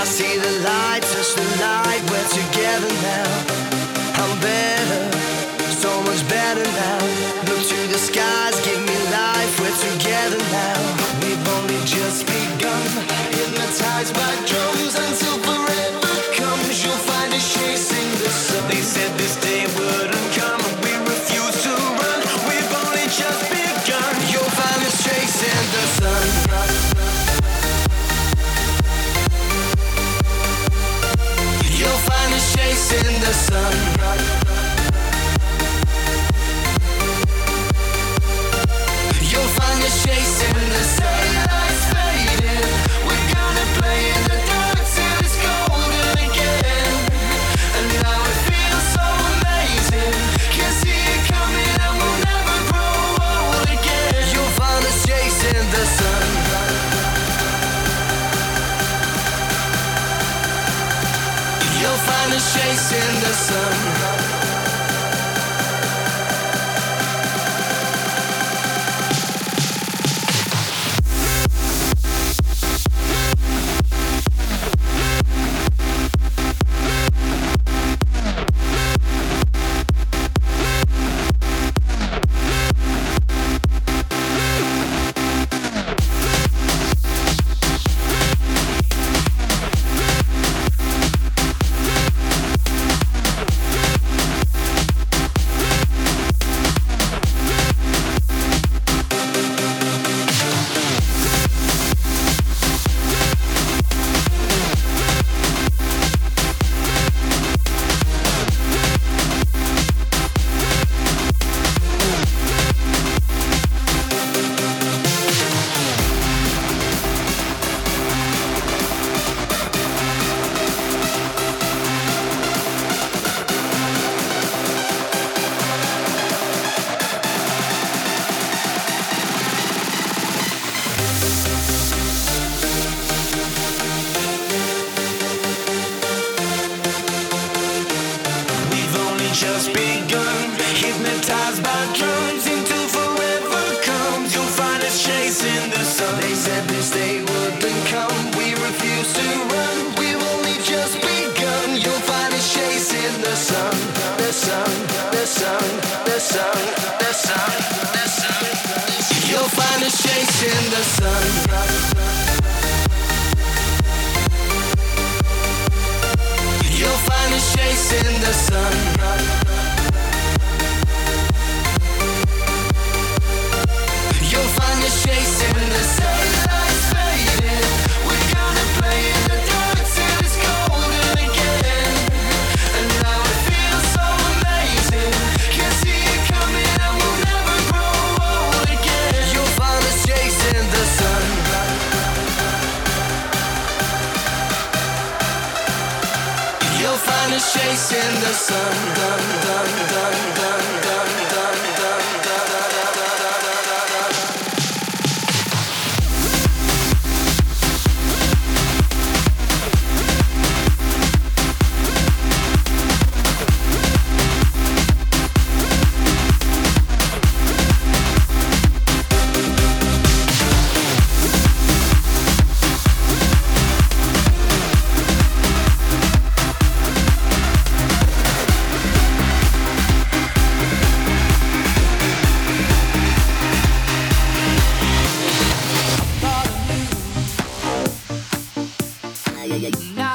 I see the light, touch the light, we're together now. sun Yeah.